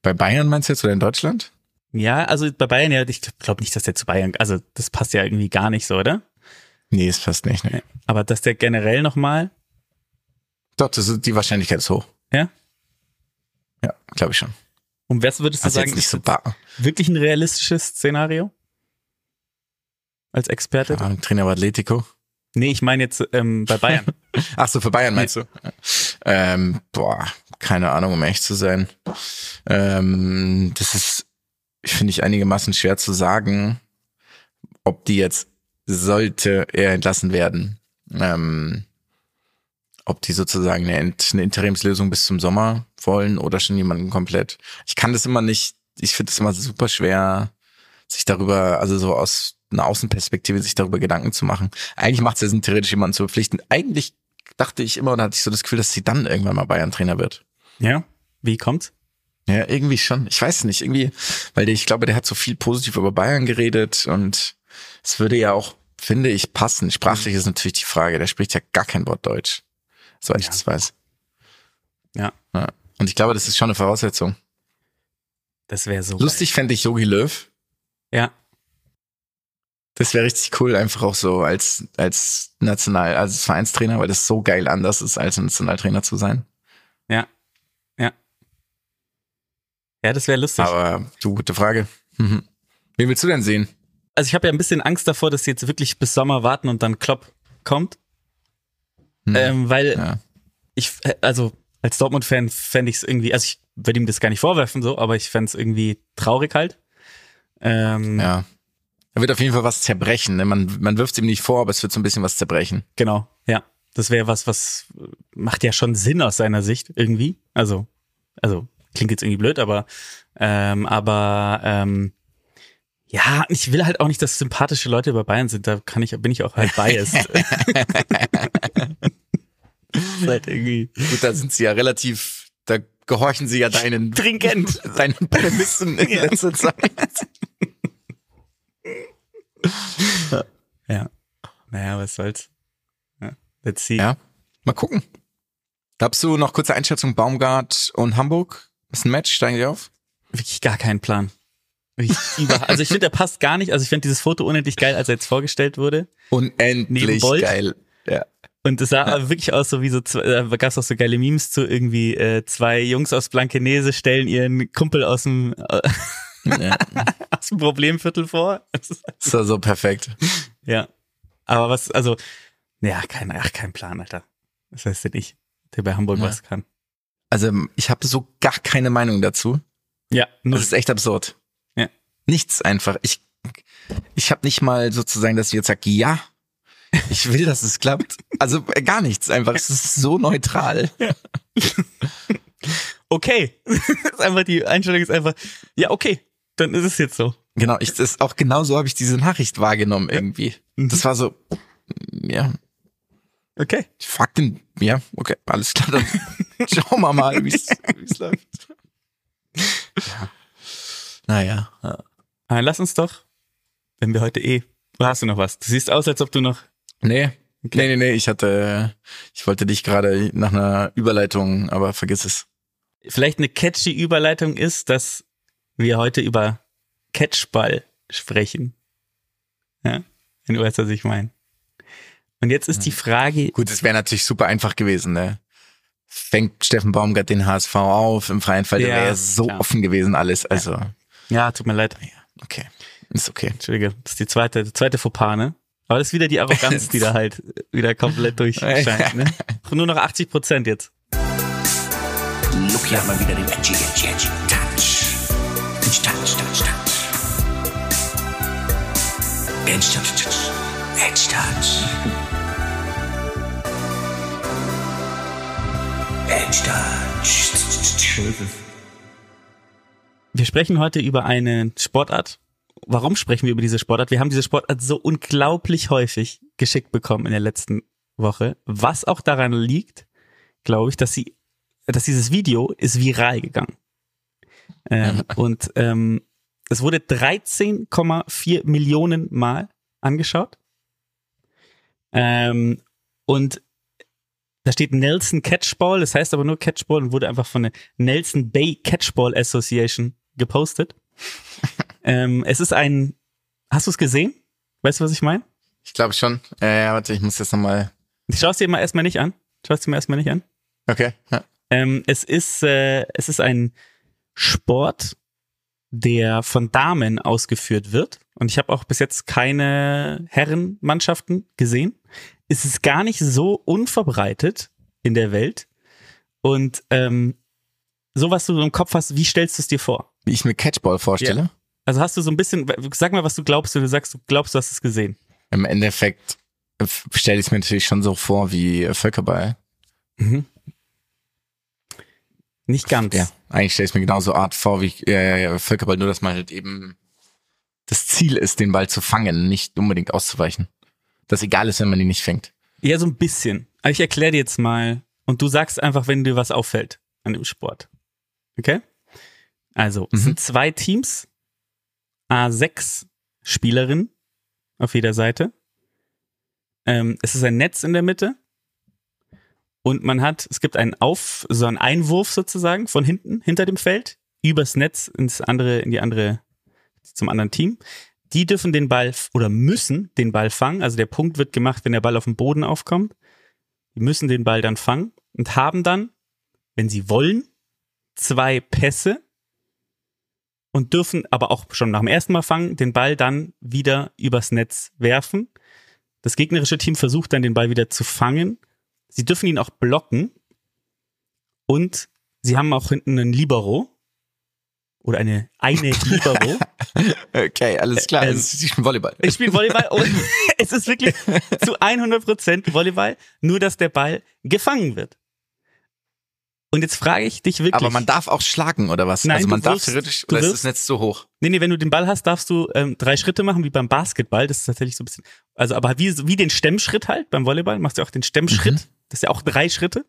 D: Bei Bayern meinst du jetzt oder in Deutschland?
C: Ja, also bei Bayern, ja, ich glaube nicht, dass der zu Bayern, also das passt ja irgendwie gar nicht so, oder?
D: Nee, ist fast nicht. Ne.
C: Aber dass der generell nochmal,
D: Doch, das ist, die Wahrscheinlichkeit ist hoch.
C: ja?
D: Ja, glaube ich schon.
C: Und was würdest du
D: Also
C: sagen, ist
D: so
C: wirklich ein realistisches Szenario? Als Experte?
D: Ahnung, Trainer bei Atletico.
C: Nee, ich meine jetzt ähm, bei Bayern.
D: Ach so, für Bayern meinst du? Ähm, boah, keine Ahnung, um echt zu sein. Ähm, das ist, finde ich, einigermaßen schwer zu sagen, ob die jetzt, sollte er entlassen werden, ähm, ob die sozusagen eine, Interimslösung bis zum Sommer wollen oder schon jemanden komplett. Ich kann das immer nicht, ich finde es immer super schwer, sich darüber, also so aus einer Außenperspektive, sich darüber Gedanken zu machen. Eigentlich macht es ja Sinn, theoretisch jemanden zu verpflichten. Eigentlich dachte ich immer oder hatte ich so das Gefühl, dass sie dann irgendwann mal Bayern-Trainer wird.
C: Ja. Wie kommt's?
D: Ja, irgendwie schon. Ich weiß nicht, irgendwie, weil der, ich glaube, der hat so viel positiv über Bayern geredet und es würde ja auch, finde ich, passen. Sprachlich ist natürlich die Frage, der spricht ja gar kein Wort Deutsch, soweit ich
C: Ja.
D: das weiß.
C: Ja.
D: ja. Und ich glaube, das ist schon eine Voraussetzung.
C: Das wäre so.
D: Lustig fände ich Jogi Löw.
C: Ja.
D: Das wäre richtig cool, einfach auch so als, als National, also als Vereinstrainer, weil das so geil anders ist, als Nationaltrainer zu sein.
C: Ja. Ja. Ja, das wäre lustig.
D: Aber du, gute Frage. Mhm. Wen willst du denn sehen?
C: also ich habe ja ein bisschen Angst davor, dass sie jetzt wirklich bis Sommer warten und dann Klopp kommt.
D: Hm.
C: Ähm, weil
D: ja.
C: ich, also als Dortmund-Fan fände ich es irgendwie, also ich würde ihm das gar nicht vorwerfen, so, aber ich fände es irgendwie traurig halt. Ähm,
D: Ja. Er wird auf jeden Fall was zerbrechen. Ne? Man, man wirft ihm nicht vor, aber es wird so ein bisschen was zerbrechen.
C: Genau, ja. Das wäre was, was macht ja schon Sinn aus seiner Sicht irgendwie. Also, also klingt jetzt irgendwie blöd, aber ähm, aber ähm, ja, ich will halt auch nicht, dass sympathische Leute bei Bayern sind. Da kann ich, bin ich auch halt biased. Halt irgendwie
D: Gut, da sind sie ja relativ, da gehorchen sie ja deinen,
C: stringent.
D: deinen Prämissen in
C: Ja.
D: letzter Zeit.
C: Ja. Naja, was soll's. Ja. Let's see.
D: Ja, mal gucken. Habst du noch kurze Einschätzung Baumgart und Hamburg? Ist ein Match, steigen die auf?
C: Wirklich gar keinen Plan. Also ich finde, er passt gar nicht. Also ich finde dieses Foto unendlich geil, als er jetzt vorgestellt wurde.
D: Unendlich geil. Ja.
C: Und es sah aber wirklich aus so wie so, da gab es auch so geile Memes zu irgendwie äh, zwei Jungs aus Blankenese stellen ihren Kumpel aus dem, äh,
D: ja.
C: aus dem Problemviertel vor. Das ist-
D: ja so perfekt.
C: Ja. Aber was, also, ja, kein, ach, kein Plan, Alter. Das heißt denn ich, der bei Hamburg
D: Ja.
C: was kann.
D: Also ich habe so gar keine Meinung dazu.
C: Ja, nur,
D: Das ist echt absurd.
C: Ja.
D: Nichts einfach. Ich, ich habe nicht mal sozusagen, dass ich jetzt sage, ja, ich will, dass es klappt. Also äh, gar nichts einfach. Es ist so neutral.
C: okay. ist einfach, die Einstellung ist einfach, ja, okay, dann ist es jetzt so.
D: Genau, ich, das auch genau so habe ich diese Nachricht wahrgenommen irgendwie.
C: Mhm.
D: Das war so, ja,
C: Okay.
D: fuck den, ja, okay, alles klar, dann schauen wir mal, wie es läuft. Ja. Naja, ja.
C: Lass uns doch, wenn wir heute eh, oder hast du noch was? Du siehst aus, als ob du noch,
D: Nee, nee, nee, nee, ich hatte, ich wollte dich gerade nach einer Überleitung, aber vergiss es.
C: vielleicht eine catchy Überleitung ist, dass wir heute über Catchball sprechen. Ja, wenn du weißt, was ich meine. Und jetzt ist die Frage,
D: Gut, es wäre natürlich super einfach gewesen, ne? Fängt Steffen Baumgart den HSV auf im freien Fall,
C: Ja,
D: wäre ja so
C: klar.
D: offen gewesen alles. Also,
C: ja, tut mir leid,
D: okay, ist okay.
C: Entschuldige, das ist die zweite, die zweite Fauxpas, ne? Aber das ist wieder die Arroganz, die da halt wieder komplett durchscheint, ne? Nur noch 80 Prozent jetzt.
A: Hier hat mal wieder den Edgy, Edgy, Edgy Touch. Edgy Touch, Touch, Touch. Edgy Touch, Touch. Edgy Touch. Edgy Touch.
C: Wir sprechen heute über eine Sportart. Warum sprechen wir über diese Sportart? Wir haben diese Sportart so unglaublich häufig geschickt bekommen in der letzten Woche, was auch daran liegt, glaube ich, dass sie, dass dieses Video ist viral gegangen. Ähm, und ähm, es wurde 13,4 Millionen Mal angeschaut. Ähm, und da steht Nelson Catchball, das heißt aber nur Catchball und wurde einfach von der Nelson Bay Catchball Association gepostet. ähm, es ist ein, hast du es gesehen? Weißt du, was ich meine?
D: Ich glaube schon. Äh, warte, ich muss jetzt nochmal.
C: Ich schaue es dir mal erstmal nicht an. Schau es dir mal erstmal nicht an.
D: Okay. Ja.
C: Ähm, es ist, äh, es ist ein Sport, der von Damen ausgeführt wird. Und ich habe auch bis jetzt keine Herrenmannschaften gesehen. Es ist gar nicht so unverbreitet in der Welt. Und ähm, so was du im Kopf hast, wie stellst du es dir vor?
D: Wie ich mir Catchball vorstelle.
C: Also hast du so ein bisschen, sag mal, was du glaubst, wenn du sagst, du glaubst, du hast es gesehen.
D: Im Endeffekt stelle ich es mir natürlich schon so vor wie äh, Völkerball.
C: Nicht ganz.
D: Ja, eigentlich stelle ich mir genauso Art vor wie ja, Völkerball, nur dass man halt eben das Ziel ist, den Ball zu fangen, nicht unbedingt auszuweichen. Das egal ist, wenn man ihn nicht fängt.
C: Ja, so ein bisschen. Aber ich erkläre dir jetzt mal und du sagst einfach, wenn dir was auffällt an dem Sport. Okay? Also, es
D: Mhm.
C: sind zwei Teams, A6 Spielerinnen auf jeder Seite. Ähm, es ist ein Netz in der Mitte. Und man hat, es gibt einen Auf, so einen Einwurf sozusagen von hinten, hinter dem Feld, übers Netz ins andere, in die andere, zum anderen Team. Die dürfen den Ball oder müssen den Ball fangen. Also der Punkt wird gemacht, wenn der Ball auf dem Boden aufkommt. Die müssen den Ball dann fangen und haben dann, wenn sie wollen, zwei Pässe und dürfen aber auch schon nach dem ersten Mal fangen, den Ball dann wieder übers Netz werfen. Das gegnerische Team versucht dann den Ball wieder zu fangen. Sie dürfen ihn auch blocken und sie haben auch hinten einen Libero oder eine eine Libero.
D: Okay, alles klar.
C: Ähm,
D: es ist ein Volleyball.
C: Ich spiele Volleyball und es ist wirklich zu 100% Volleyball, nur dass der Ball gefangen wird. Und jetzt frage ich dich wirklich.
D: Aber man darf auch schlagen, oder was?
C: Nein,
D: also man
C: du
D: darf theoretisch, oder ist das Netz so hoch?
C: Nee, nee, wenn du den Ball hast, darfst du ähm, drei Schritte machen, wie beim Basketball. Das ist tatsächlich so ein bisschen, also aber wie, wie den Stemmschritt halt, beim Volleyball machst du auch den Stemmschritt.
D: Mhm.
C: Das ist ja auch drei Schritte,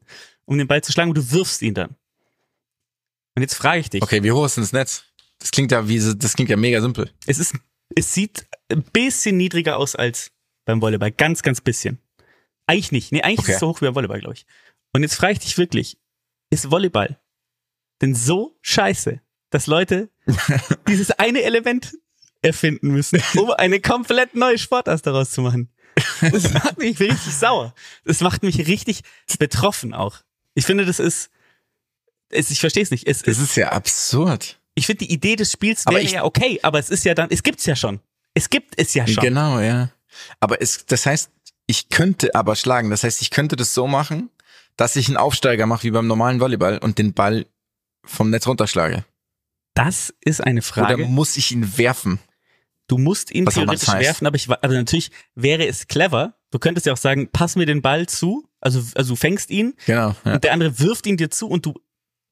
C: um den Ball zu schlagen und du wirfst ihn dann. Und jetzt frage ich dich,
D: Okay, wie hoch ist denn das Netz? Das klingt ja wie, das klingt ja mega simpel.
C: es ist, es sieht ein bisschen niedriger aus als beim Volleyball. Ganz, ganz bisschen. Eigentlich nicht. Nee, eigentlich
D: Okay.
C: ist es so hoch wie beim Volleyball, glaube ich. Und jetzt frage ich dich wirklich, ist Volleyball denn so scheiße, dass Leute dieses eine Element erfinden müssen, um eine komplett neue Sportart daraus zu machen? Das macht mich richtig sauer. Das macht mich richtig betroffen auch. Ich finde, das ist, es, ich verstehe es nicht. Es,
D: Das
C: es,
D: ist ja absurd.
C: ich finde, die Idee des Spiels wäre ja okay, aber es ist ja dann, es gibt's ja schon. Es gibt es ja schon.
D: Genau, ja. Aber es, das heißt, ich könnte aber schlagen. Das heißt, ich könnte das so machen, dass ich einen Aufsteiger mache wie beim normalen Volleyball und den Ball vom Netz runterschlage.
C: Das ist eine Frage.
D: Oder muss ich ihn werfen?
C: Du musst ihn
D: Was
C: theoretisch werfen, aber ich, also natürlich wäre es clever. Du könntest ja auch sagen, pass mir den Ball zu, also, also du fängst ihn
D: Genau. Ja.
C: und der andere wirft ihn dir zu und du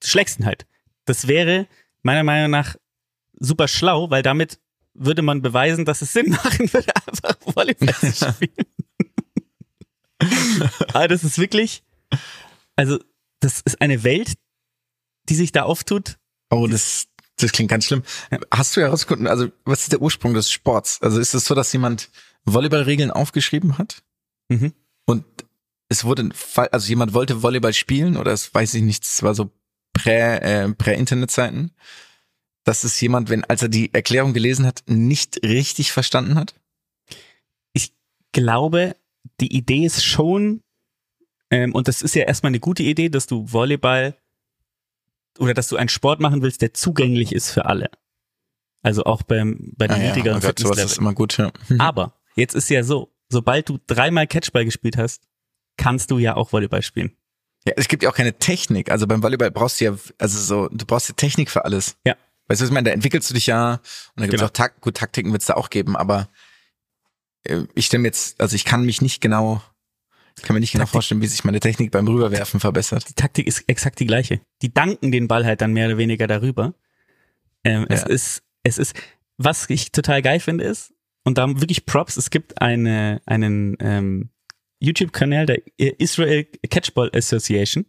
C: schlägst ihn halt. Das wäre meiner Meinung nach super schlau, weil damit würde man beweisen, dass es Sinn machen würde, einfach Volleyball zu spielen. Aber das ist wirklich, also das ist eine Welt, die sich da auftut.
D: Oh, das, das klingt ganz schlimm. Hast du herausgefunden, also was ist der Ursprung des Sports? Also ist es so, dass jemand Volleyballregeln aufgeschrieben hat
C: Mhm.
D: und es wurde, also jemand wollte Volleyball spielen oder es weiß ich nicht, es war so prä, äh, prä-Internet-Zeiten, dass es jemand, wenn, als er die Erklärung gelesen hat, nicht richtig verstanden hat?
C: ich glaube, die Idee ist schon, ähm, und das ist ja erstmal eine gute Idee, dass du Volleyball oder dass du einen Sport machen willst, der zugänglich ist für alle. Also auch beim, bei den
D: Ah ja,
C: niedrigeren
D: oh Gott, sowas ist
C: Fitnesslevel.
D: immer gut, ja.
C: Aber jetzt ist ja so, sobald du dreimal Catchball gespielt hast, kannst du ja auch Volleyball spielen.
D: Ja, es gibt ja auch keine Technik. Also beim Volleyball brauchst du ja, also so, du brauchst ja Technik für alles.
C: Ja.
D: Weißt du, was ich meine? Da entwickelst du dich ja und da gibt's
C: Genau.
D: auch Tak gut, Taktiken wird's da auch geben, aber äh, ich stelle mir jetzt, also ich kann mich nicht genau, ich kann mir nicht genau
C: Taktik.
D: vorstellen, wie sich meine Technik beim Rüberwerfen verbessert.
C: Die Taktik ist exakt die gleiche. Die danken den Ball halt dann mehr oder weniger darüber. Ähm, Es
D: Ja.
C: ist, es ist, was ich total geil finde ist, und da wirklich Props, es gibt eine, einen ähm, YouTube-Kanal der Israel Catchball Association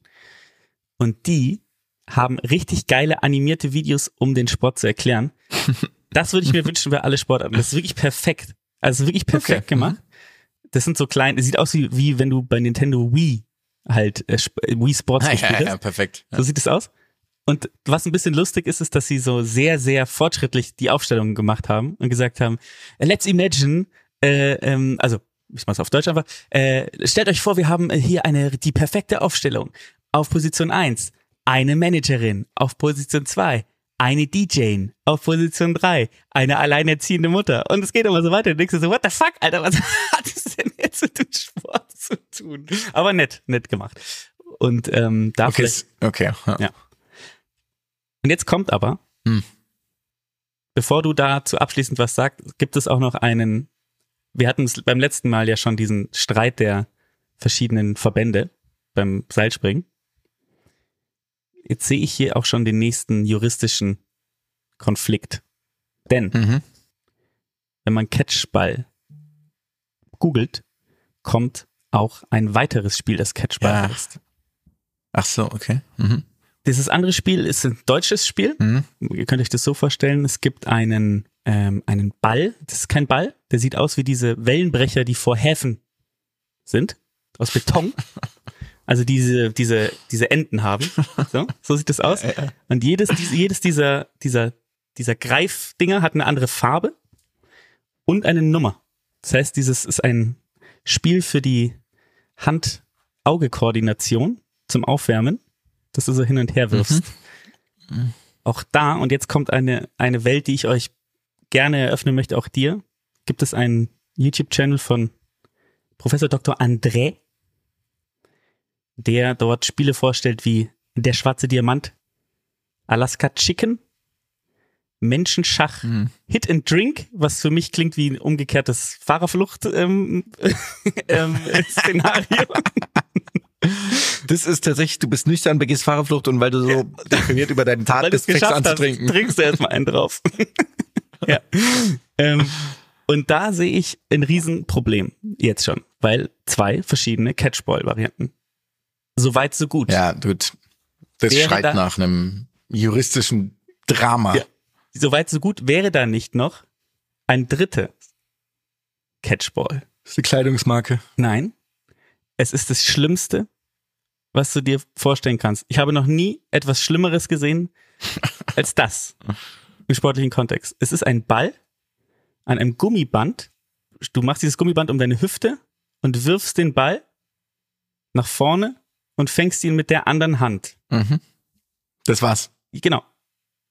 C: und die haben richtig geile animierte Videos, um den Sport zu erklären. Das würde ich mir wünschen für alle Sportarten. Das ist wirklich perfekt. Also wirklich perfekt
D: Okay.
C: gemacht. Das sind so klein, es sieht aus wie, wie wenn du bei Nintendo Wii halt äh, Sp- Wii Sports
D: Ah,
C: gespielt
D: ja,
C: hast.
D: ja, perfekt. Ja.
C: So sieht es aus. Und was ein bisschen lustig ist, ist, dass sie so sehr, sehr fortschrittlich die Aufstellungen gemacht haben und gesagt haben, let's imagine, äh, ähm, also ich mach's auf Deutsch einfach, äh, stellt euch vor, wir haben äh, hier eine die perfekte Aufstellung. Auf Position 1 eine Managerin, auf Position 2 eine DJ, auf Position 3 eine alleinerziehende Mutter. Und es geht immer so weiter. Du denkst so, what the fuck, Alter, was hat das denn jetzt mit dem Sport zu tun? Aber nett, nett gemacht. Und ähm, da
D: Okay, okay. Ja.
C: Ja. Und jetzt kommt aber,
D: Hm.
C: bevor du dazu abschließend was sagst, gibt es auch noch einen, wir hatten es beim letzten Mal ja schon diesen Streit der verschiedenen Verbände beim Seilspringen. Jetzt sehe ich hier auch schon den nächsten juristischen Konflikt. Denn
D: Mhm.
C: wenn man Catchball googelt, kommt auch ein weiteres Spiel, das Catchball
D: Ja.
C: heißt.
D: Ach so, okay. Mhm.
C: Dieses andere Spiel ist ein deutsches Spiel.
D: Mhm.
C: Ihr könnt euch das so vorstellen, es gibt einen, ähm, einen Ball, das ist kein Ball, der sieht aus wie diese Wellenbrecher, die vor Häfen sind, aus Beton. Also diese, diese, diese Enden haben. So, so sieht das aus. Und jedes, jedes dieser, dieser, dieser Greifdinger hat eine andere Farbe und eine Nummer. Das heißt, dieses ist ein Spiel für die Hand-Auge-Koordination zum Aufwärmen, dass du so hin und her wirfst. Auch da, und jetzt kommt eine, eine Welt, die ich euch gerne eröffnen möchte, auch dir, gibt es einen YouTube-Channel von Professor Dr. André, der dort Spiele vorstellt wie Der schwarze Diamant, Alaska Chicken, Menschenschach,
D: Mhm.
C: Hit and Drink, was für mich klingt wie ein umgekehrtes Fahrerflucht ähm, ähm.
D: Das ist tatsächlich, du bist nüchtern, begehst Fahrerflucht und weil du so deprimiert über deinen Tat bist, fängst du
C: geschafft
D: an
C: hast,
D: zu trinken.
C: trinkst du erstmal einen drauf. ja. Ähm, und da sehe ich ein Riesenproblem jetzt schon, weil zwei verschiedene Catchball-Varianten. So weit, so gut.
D: Ja, gut. Das
C: Wäre
D: schreit
C: da-
D: nach einem juristischen Drama.
C: Ja. So weit, so gut wäre da nicht noch ein dritte Catchball.
D: Das ist die Kleidungsmarke.
C: Nein, es ist das Schlimmste, was du dir vorstellen kannst. Ich habe noch nie etwas Schlimmeres gesehen als das im sportlichen Kontext. Es ist ein Ball an einem Gummiband. Du machst dieses Gummiband um deine Hüfte und wirfst den Ball nach vorne und fängst ihn mit der anderen Hand.
D: Mhm. Das war's.
C: Genau.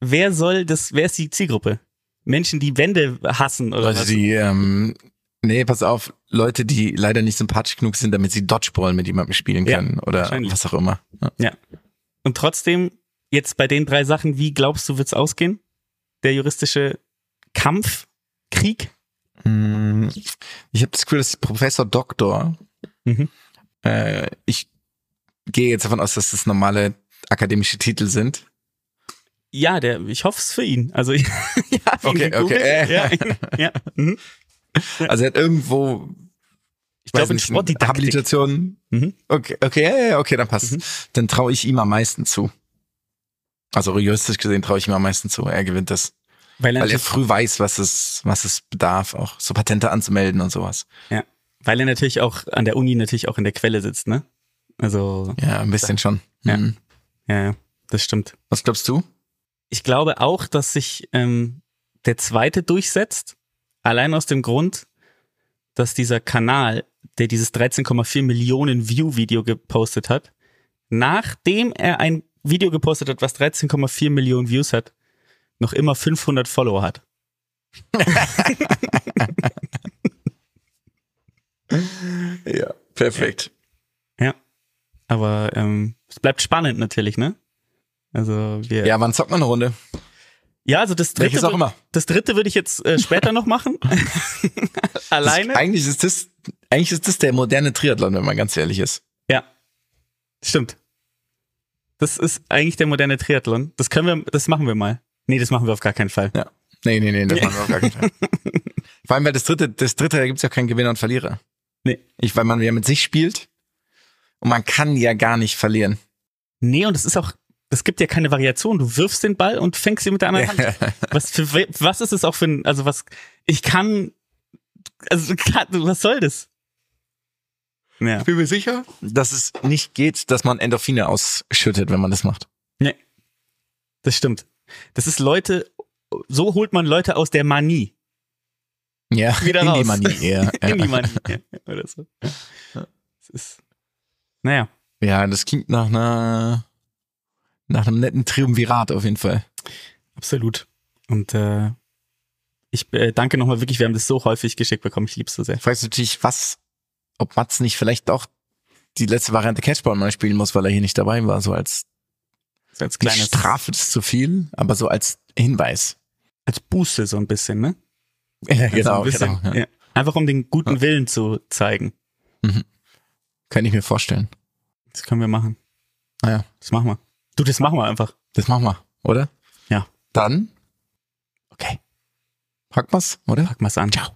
C: Wer soll das, wer ist die Zielgruppe? Menschen, die Wände hassen oder
D: Leute,
C: was?
D: die, ähm, nee, pass auf, Leute, die leider nicht sympathisch genug sind, damit sie Dodgeball mit jemandem spielen
C: Ja,
D: können oder
C: wahrscheinlich.
D: was auch immer. Ja.
C: Ja. Und trotzdem, jetzt bei den drei Sachen, wie glaubst du, wird's ausgehen? Der juristische Kampf, Krieg?
D: Hm, Ich habe das Gefühl, dass Professor Doktor,
C: Mhm.
D: äh, ich gehe jetzt davon aus, dass das normale akademische Titel sind.
C: Ja, der, ich hoffe es für ihn. Also ihn
D: Okay, okay.
C: Ja, ja. Mhm.
D: Also er hat irgendwo,
C: Ich glaube in
D: nicht,
C: Sportdidaktik.
D: Habilitation.
C: Mhm.
D: Okay, okay, ja, ja, ja, okay, dann passt.
C: Mhm.
D: Dann traue ich ihm am meisten zu. Also juristisch gesehen traue ich ihm am meisten zu. Er gewinnt das.
C: Weil er,
D: Weil er früh weiß, was es, was es bedarf, auch so Patente anzumelden und sowas.
C: weil er natürlich auch an der Uni natürlich auch in der Quelle sitzt, ne? Also,
D: Ja, ein bisschen schon.
C: Ja.
D: Mhm.
C: ja, ja, das stimmt.
D: Was glaubst du?
C: Ich glaube auch, dass sich ähm, der zweite durchsetzt. Allein aus dem Grund, dass dieser Kanal, der dieses 13,4 Millionen View-Video gepostet hat, nachdem er ein Video gepostet hat, was 13,4 Millionen Views hat, noch immer 500 Follower hat.
D: Ja, perfekt.
C: Ja. Aber ähm, es bleibt spannend natürlich, ne? Also wir.
D: Ja, wann zockt man eine Runde?
C: Ja, also das dritte,
D: Welches auch immer.
C: das dritte würde ich jetzt äh, später noch machen. Alleine.
D: Das, eigentlich ist das, eigentlich ist das der moderne Triathlon, wenn man ganz ehrlich ist.
C: Ja. Stimmt. Das ist eigentlich der moderne Triathlon. Das können wir, das machen wir mal. Nee, das machen wir auf gar keinen Fall.
D: Ja. Nee, nee, nee, das machen wir auf gar keinen Fall. Vor allem, weil das dritte, das dritte, da gibt's ja keinen Gewinner und Verlierer.
C: Nee.
D: Ich, weil man ja mit sich spielt und man kann ja gar nicht verlieren.
C: Nee, und es ist auch, es gibt ja keine Variation. Du wirfst den Ball und fängst ihn mit der anderen Hand. Was für, was ist es auch für ein, also was, ich kann, also, was soll das? Ja.
D: Ich bin mir sicher, dass es nicht geht, dass man Endorphine ausschüttet, wenn man das macht.
C: Nee. Das stimmt. Das ist Leute, so holt man Leute aus der Manie.
D: Ja,
C: Wieder
D: in
C: raus.
D: die Manie eher.
C: In die. Manie. Ja, oder so. Das ist, naja.
D: ja, das klingt nach einer, nach einem netten Triumvirat auf jeden Fall.
C: Absolut. Und äh, ich äh, danke nochmal wirklich, wir haben das so häufig geschickt bekommen. Ich lieb's so sehr.
D: Fragst du natürlich, was, ob Mats nicht vielleicht auch die letzte Variante Catchball mal spielen muss, weil er hier nicht dabei war, so als
C: So als
D: die
C: kleines
D: Strafe ist zu viel, aber so als Hinweis.
C: als Buße so ein bisschen, ne?
D: Ja,
C: Also
D: genau,
C: ein bisschen,
D: genau. Ja.
C: ja. Einfach um den guten Willen zu zeigen.
D: Kann ich mir vorstellen.
C: Das können wir machen.
D: Naja,
C: Das machen wir. Du, das machen wir einfach.
D: das machen wir, oder?
C: Ja.
D: Dann
C: Okay.
D: packen wir's, oder?
C: Packen wir's an. Ciao.